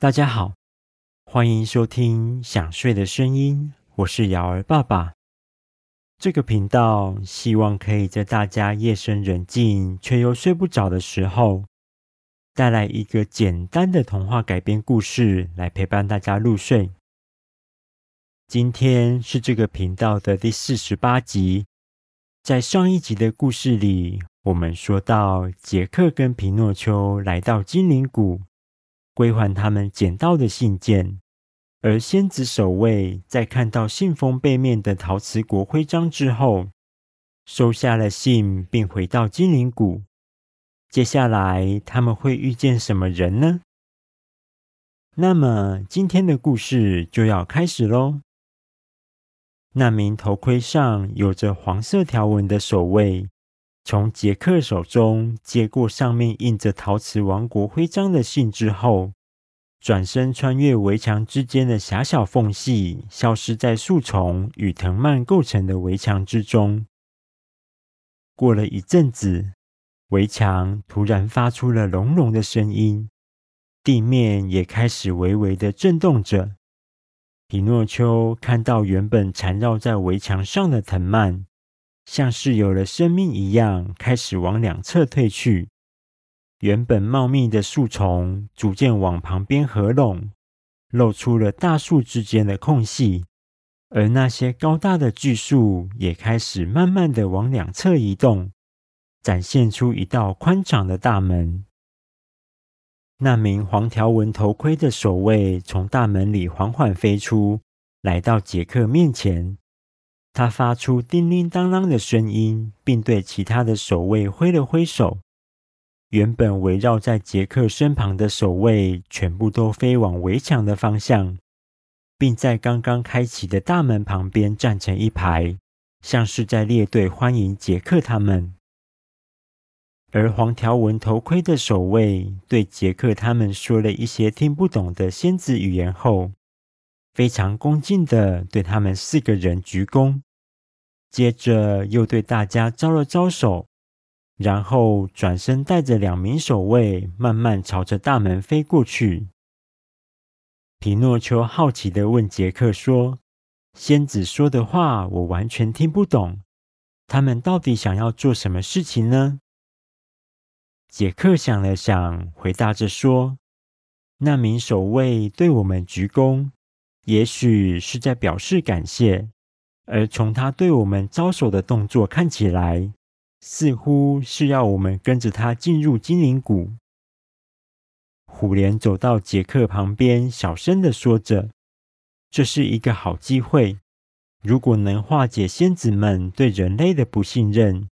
大家好，欢迎收听《想睡的声音》，我是瑶儿爸爸。这个频道希望可以在大家夜深人静却又睡不着的时候，带来一个简单的童话改编故事来陪伴大家入睡。今天是这个频道的第四十八集。在上一集的故事里，我们说到杰克跟皮诺丘来到精灵谷，归还他们捡到的信件。而仙子守卫在看到信封背面的陶瓷国徽章之后，收下了信，并回到精灵谷。接下来他们会遇见什么人呢？那么今天的故事就要开始喽。那名头盔上有着黄色条纹的守卫，从杰克手中接过上面印着陶瓷王国徽章的信之后，转身穿越围墙之间的狭小缝隙，消失在树丛与藤蔓构成的围墙之中。过了一阵子，围墙突然发出了隆隆的声音，地面也开始微微的震动着。皮诺丘看到原本缠绕在围墙上的藤蔓，像是有了生命一样，开始往两侧退去。原本茂密的树丛逐渐往旁边合拢，露出了大树之间的空隙，而那些高大的巨树也开始慢慢的往两侧移动，展现出一道宽敞的大门。那名黄条纹头盔的守卫从大门里缓缓飞出，来到杰克面前。他发出叮铃当啷的声音，并对其他的守卫挥了挥手。原本围绕在杰克身旁的守卫全部都飞往围墙的方向，并在刚刚开启的大门旁边站成一排，像是在列队欢迎杰克他们。而黄条纹头盔的守卫对杰克他们说了一些听不懂的仙子语言后，非常恭敬的对他们四个人鞠躬，接着又对大家招了招手。然后转身带着两名守卫，慢慢朝着大门飞过去。皮诺丘好奇地问杰克说：“仙子说的话我完全听不懂，他们到底想要做什么事情呢？”杰克想了想，回答着说：“那名守卫对我们鞠躬，也许是在表示感谢，而从他对我们招手的动作看起来。”似乎是要我们跟着他进入精灵谷。虎莲走到杰克旁边，小声的说着：“这是一个好机会，如果能化解仙子们对人类的不信任，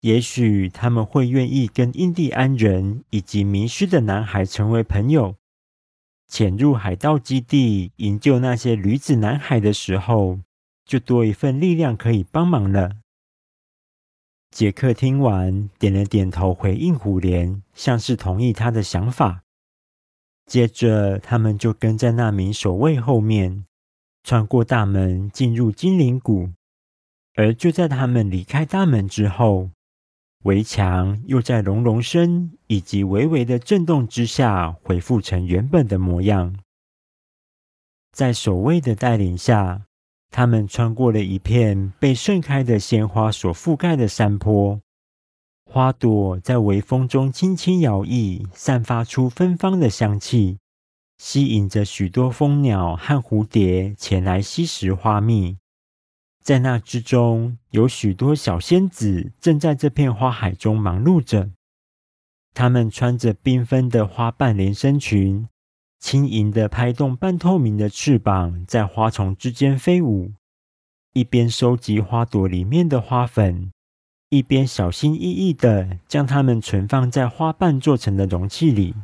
也许他们会愿意跟印第安人以及迷失的男孩成为朋友。潜入海盗基地营救那些驴子男孩的时候，就多一份力量可以帮忙了。”杰克听完，点了点头，回应虎莲，像是同意他的想法。接着，他们就跟在那名守卫后面，穿过大门，进入精灵谷。而就在他们离开大门之后，围墙又在隆隆声以及微微的震动之下，恢复成原本的模样。在守卫的带领下，他们穿过了一片被盛开的鲜花所覆盖的山坡，花朵在微风中轻轻摇曳，散发出芬芳的香气，吸引着许多蜂鸟和蝴蝶前来吸食花蜜。在那之中，有许多小仙子正在这片花海中忙碌着，她们穿着缤纷的花瓣连身裙。轻盈地拍动半透明的翅膀，在花丛之间飞舞，一边收集花朵里面的花粉，一边小心翼翼地将它们存放在花瓣做成的容器里。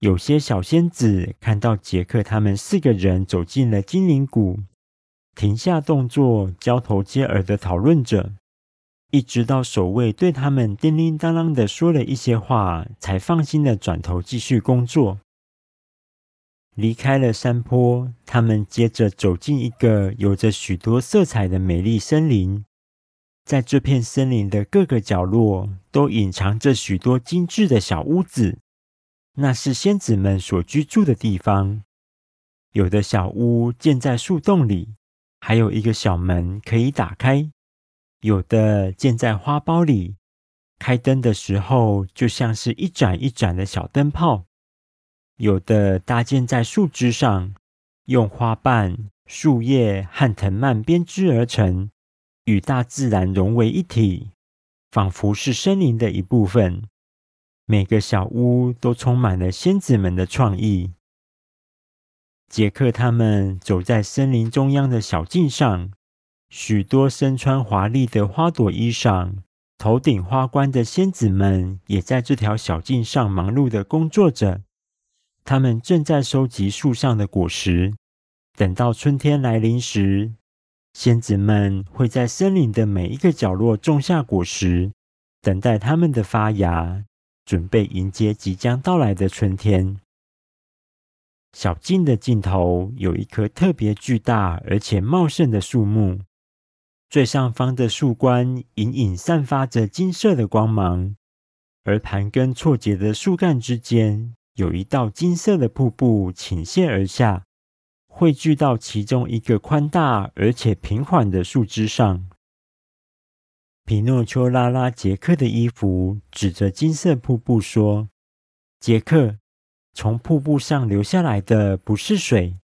有些小仙子看到杰克他们四个人走进了精灵谷，停下动作，交头接耳地讨论着，一直到守卫对他们叮铃当啷地说了一些话，才放心地转头继续工作。离开了山坡，他们接着走进一个有着许多色彩的美丽森林。在这片森林的各个角落，都隐藏着许多精致的小屋子，那是仙子们所居住的地方。有的小屋建在树洞里，还有一个小门可以打开；有的建在花苞里，开灯的时候就像是一盏一盏的小灯泡；有的搭建在树枝上，用花瓣、树叶和藤蔓编织而成，与大自然融为一体，仿佛是森林的一部分。每个小屋都充满了仙子们的创意。杰克他们走在森林中央的小径上，许多身穿华丽的花朵衣裳、头顶花冠的仙子们也在这条小径上忙碌地工作着。他们正在收集树上的果实，等到春天来临时，仙子们会在森林的每一个角落种下果实，等待它们的发芽，准备迎接即将到来的春天。小径的尽头有一棵特别巨大而且茂盛的树木，最上方的树冠隐隐散发着金色的光芒，而盘根错节的树干之间有一道金色的瀑布倾泻而下，汇聚到其中一个宽大而且平缓的树枝上。皮诺丘拉拉杰克的衣服，指着金色瀑布说：“杰克。”从瀑布上流下来的不是水，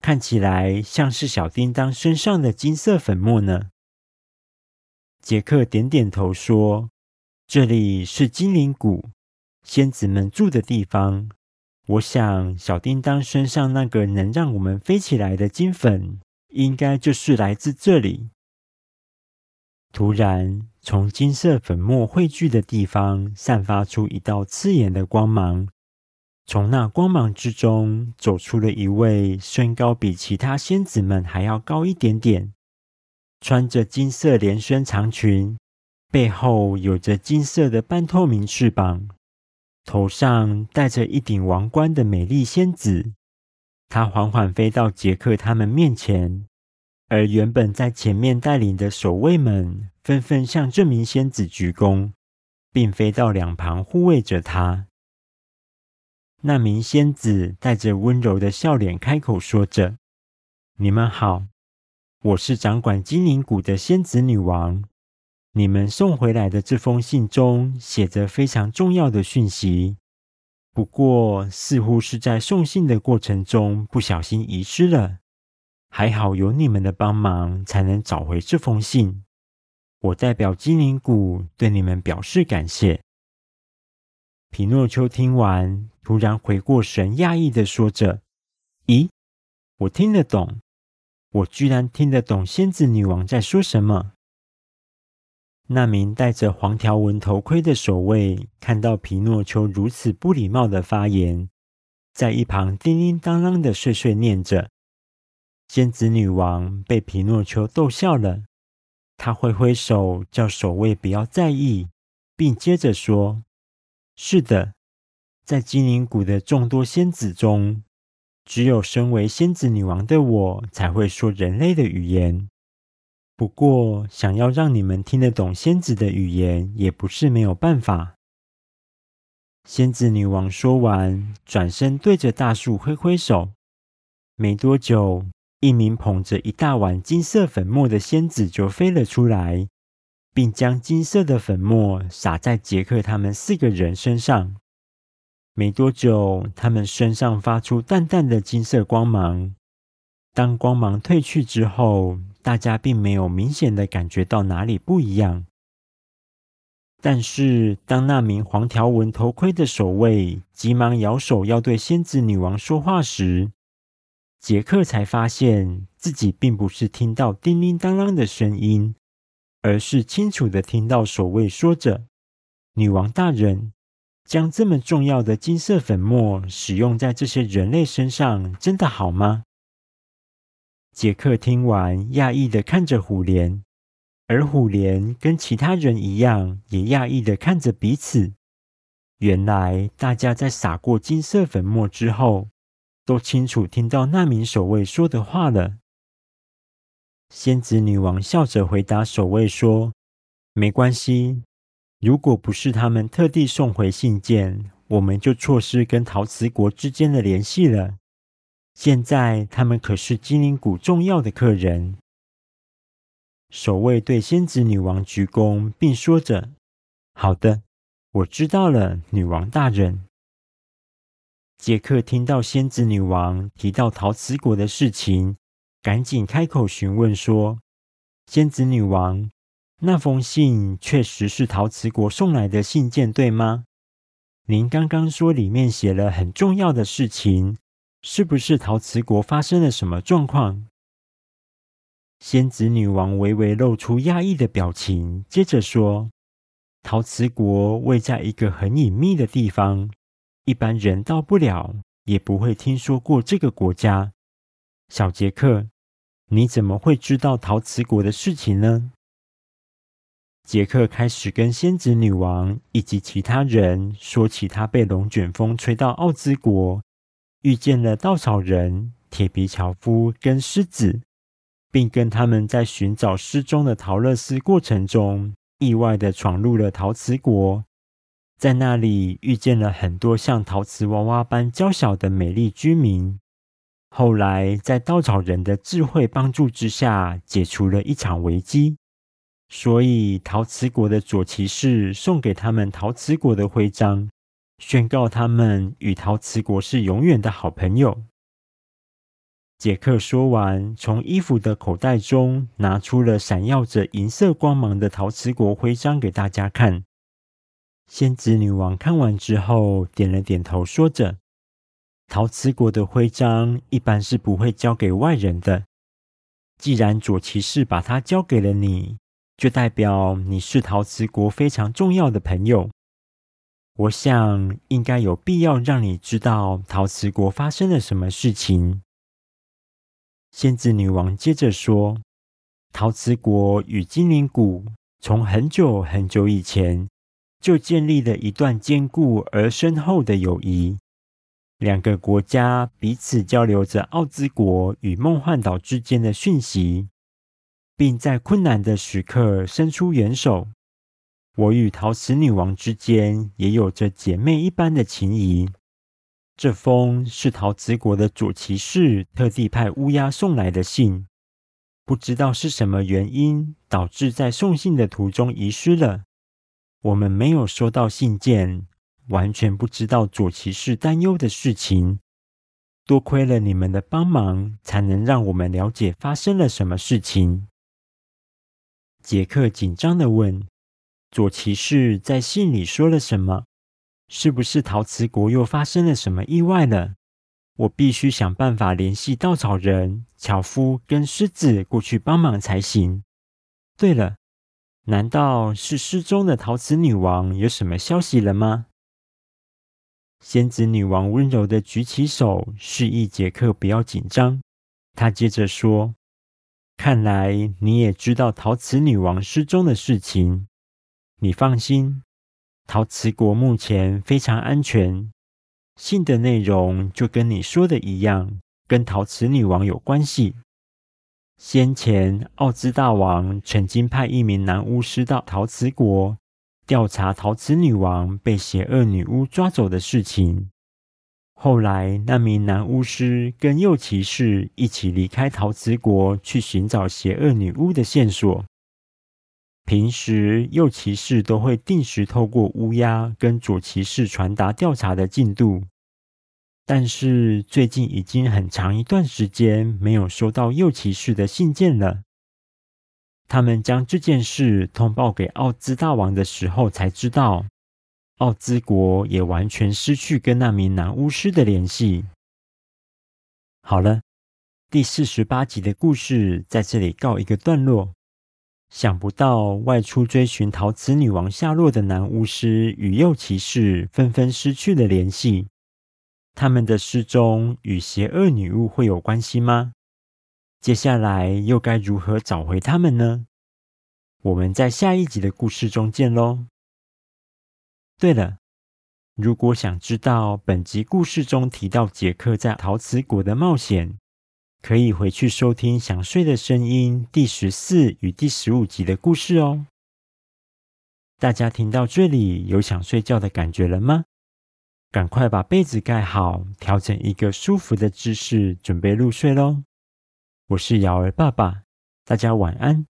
看起来像是小叮当身上的金色粉末呢。杰克点点头说：“这里是精灵谷，仙子们住的地方。我想，小叮当身上那个能让我们飞起来的金粉，应该就是来自这里。”突然，从金色粉末汇聚的地方散发出一道刺眼的光芒。从那光芒之中走出了一位身高比其他仙子们还要高一点点，穿着金色连身长裙，背后有着金色的半透明翅膀，头上戴着一顶王冠的美丽仙子。她缓缓飞到杰克他们面前，而原本在前面带领的守卫们纷纷向这名仙子鞠躬，并飞到两旁护卫着她。那名仙子带着温柔的笑脸开口说着：“你们好，我是掌管精灵谷的仙子女王。你们送回来的这封信中写着非常重要的讯息，不过似乎是在送信的过程中不小心遗失了。还好有你们的帮忙，才能找回这封信。我代表精灵谷对你们表示感谢。”皮诺丘听完，突然回过神，讶异的说着：“咦，我听得懂！我居然听得懂仙子女王在说什么。”那名戴着黄条纹头盔的守卫看到皮诺丘如此不礼貌的发言，在一旁叮叮当当的碎碎念着。仙子女王被皮诺丘逗笑了，她挥挥手叫守卫不要在意，并接着说。是的，在精灵谷的众多仙子中，只有身为仙子女王的我才会说人类的语言。不过，想要让你们听得懂仙子的语言，也不是没有办法。仙子女王说完，转身对着大树挥挥手。没多久，一名捧着一大碗金色粉末的仙子就飞了出来。并将金色的粉末撒在杰克他们四个人身上。没多久，他们身上发出淡淡的金色光芒。当光芒褪去之后，大家并没有明显的感觉到哪里不一样。但是，当那名黄条纹头盔的守卫急忙摇手要对仙子女王说话时，杰克才发现自己并不是听到叮叮当当的声音。而是清楚的听到守卫说着：“女王大人，将这么重要的金色粉末使用在这些人类身上，真的好吗？”杰克听完，讶异的看着虎莲，而虎莲跟其他人一样，也讶异的看着彼此。原来，大家在撒过金色粉末之后，都清楚听到那名守卫说的话了。仙子女王笑着回答守卫说：“没关系，如果不是他们特地送回信件，我们就错失跟陶瓷国之间的联系了。现在他们可是精灵谷重要的客人。守卫对仙子女王鞠躬，并说着：“好的，我知道了，女王大人。”杰克听到仙子女王提到陶瓷国的事情，赶紧开口询问说：“仙子女王，那封信确实是陶瓷国送来的信件，对吗？您刚刚说里面写了很重要的事情，是不是陶瓷国发生了什么状况？”仙子女王微微露出讶异的表情，接着说：“陶瓷国位在一个很隐秘的地方。”一般人到不了，也不会听说过这个国家。小杰克，你怎么会知道陶瓷国的事情呢？杰克开始跟仙子女王以及其他人说起他被龙卷风吹到奥兹国，遇见了稻草人、铁皮樵夫跟狮子，并跟他们在寻找失踪的桃乐丝过程中，意外地闯入了陶瓷国。在那里遇见了很多像陶瓷娃娃般娇小的美丽居民。后来在稻草人的智慧帮助之下，解除了一场危机。所以陶瓷国的左骑士送给他们陶瓷国的徽章，宣告他们与陶瓷国是永远的好朋友。杰克说完，从衣服的口袋中拿出了闪耀着银色光芒的陶瓷国徽章给大家看。仙子女王看完之后，点了点头，说着：“陶瓷国的徽章一般是不会交给外人的。既然左骑士把它交给了你，就代表你是陶瓷国非常重要的朋友。我想应该有必要让你知道陶瓷国发生了什么事情。”仙子女王接着说：“陶瓷国与精灵谷从很久很久以前。”就建立了一段坚固而深厚的友谊。两个国家彼此交流着奥兹国与梦幻岛之间的讯息，并在困难的时刻伸出援手。我与陶瓷女王之间也有着姐妹一般的情谊。这封是陶瓷国的左骑士特地派乌鸦送来的信，不知道是什么原因导致在送信的途中遗失了。我们没有收到信件，完全不知道左骑士担忧的事情。多亏了你们的帮忙，才能让我们了解发生了什么事情。杰克紧张地问：“左骑士在信里说了什么？是不是陶瓷国又发生了什么意外了？我必须想办法联系稻草人、樵夫跟狮子过去帮忙才行。对了。”难道是失踪的陶瓷女王有什么消息了吗？仙子女王温柔地举起手，示意杰克不要紧张。她接着说：“看来你也知道陶瓷女王失踪的事情。你放心，陶瓷国目前非常安全。信的内容就跟你说的一样，跟陶瓷女王有关系。”先前，奥兹大王曾经派一名男巫师到陶瓷国调查陶瓷女王被邪恶女巫抓走的事情。后来，那名男巫师跟右骑士一起离开陶瓷国，去寻找邪恶女巫的线索。平时，右骑士都会定时透过乌鸦跟左骑士传达调查的进度。但是最近已经很长一段时间没有收到右骑士的信件了。他们将这件事通报给奥兹大王的时候，才知道奥兹国也完全失去跟那名男巫师的联系。好了，第四十八集的故事在这里告一个段落。想不到外出追寻陶瓷女王下落的男巫师与右骑士纷纷失去了联系。他们的失踪与邪恶女巫会有关系吗？接下来又该如何找回他们呢？我们在下一集的故事中见喽。对了，如果想知道本集故事中提到杰克在陶瓷国的冒险，可以回去收听《想睡的声音》第十四与第十五集的故事哦。大家听到这里有想睡觉的感觉了吗？赶快把被子盖好，调整一个舒服的姿势，准备入睡喽。我是瑶儿爸爸，大家晚安。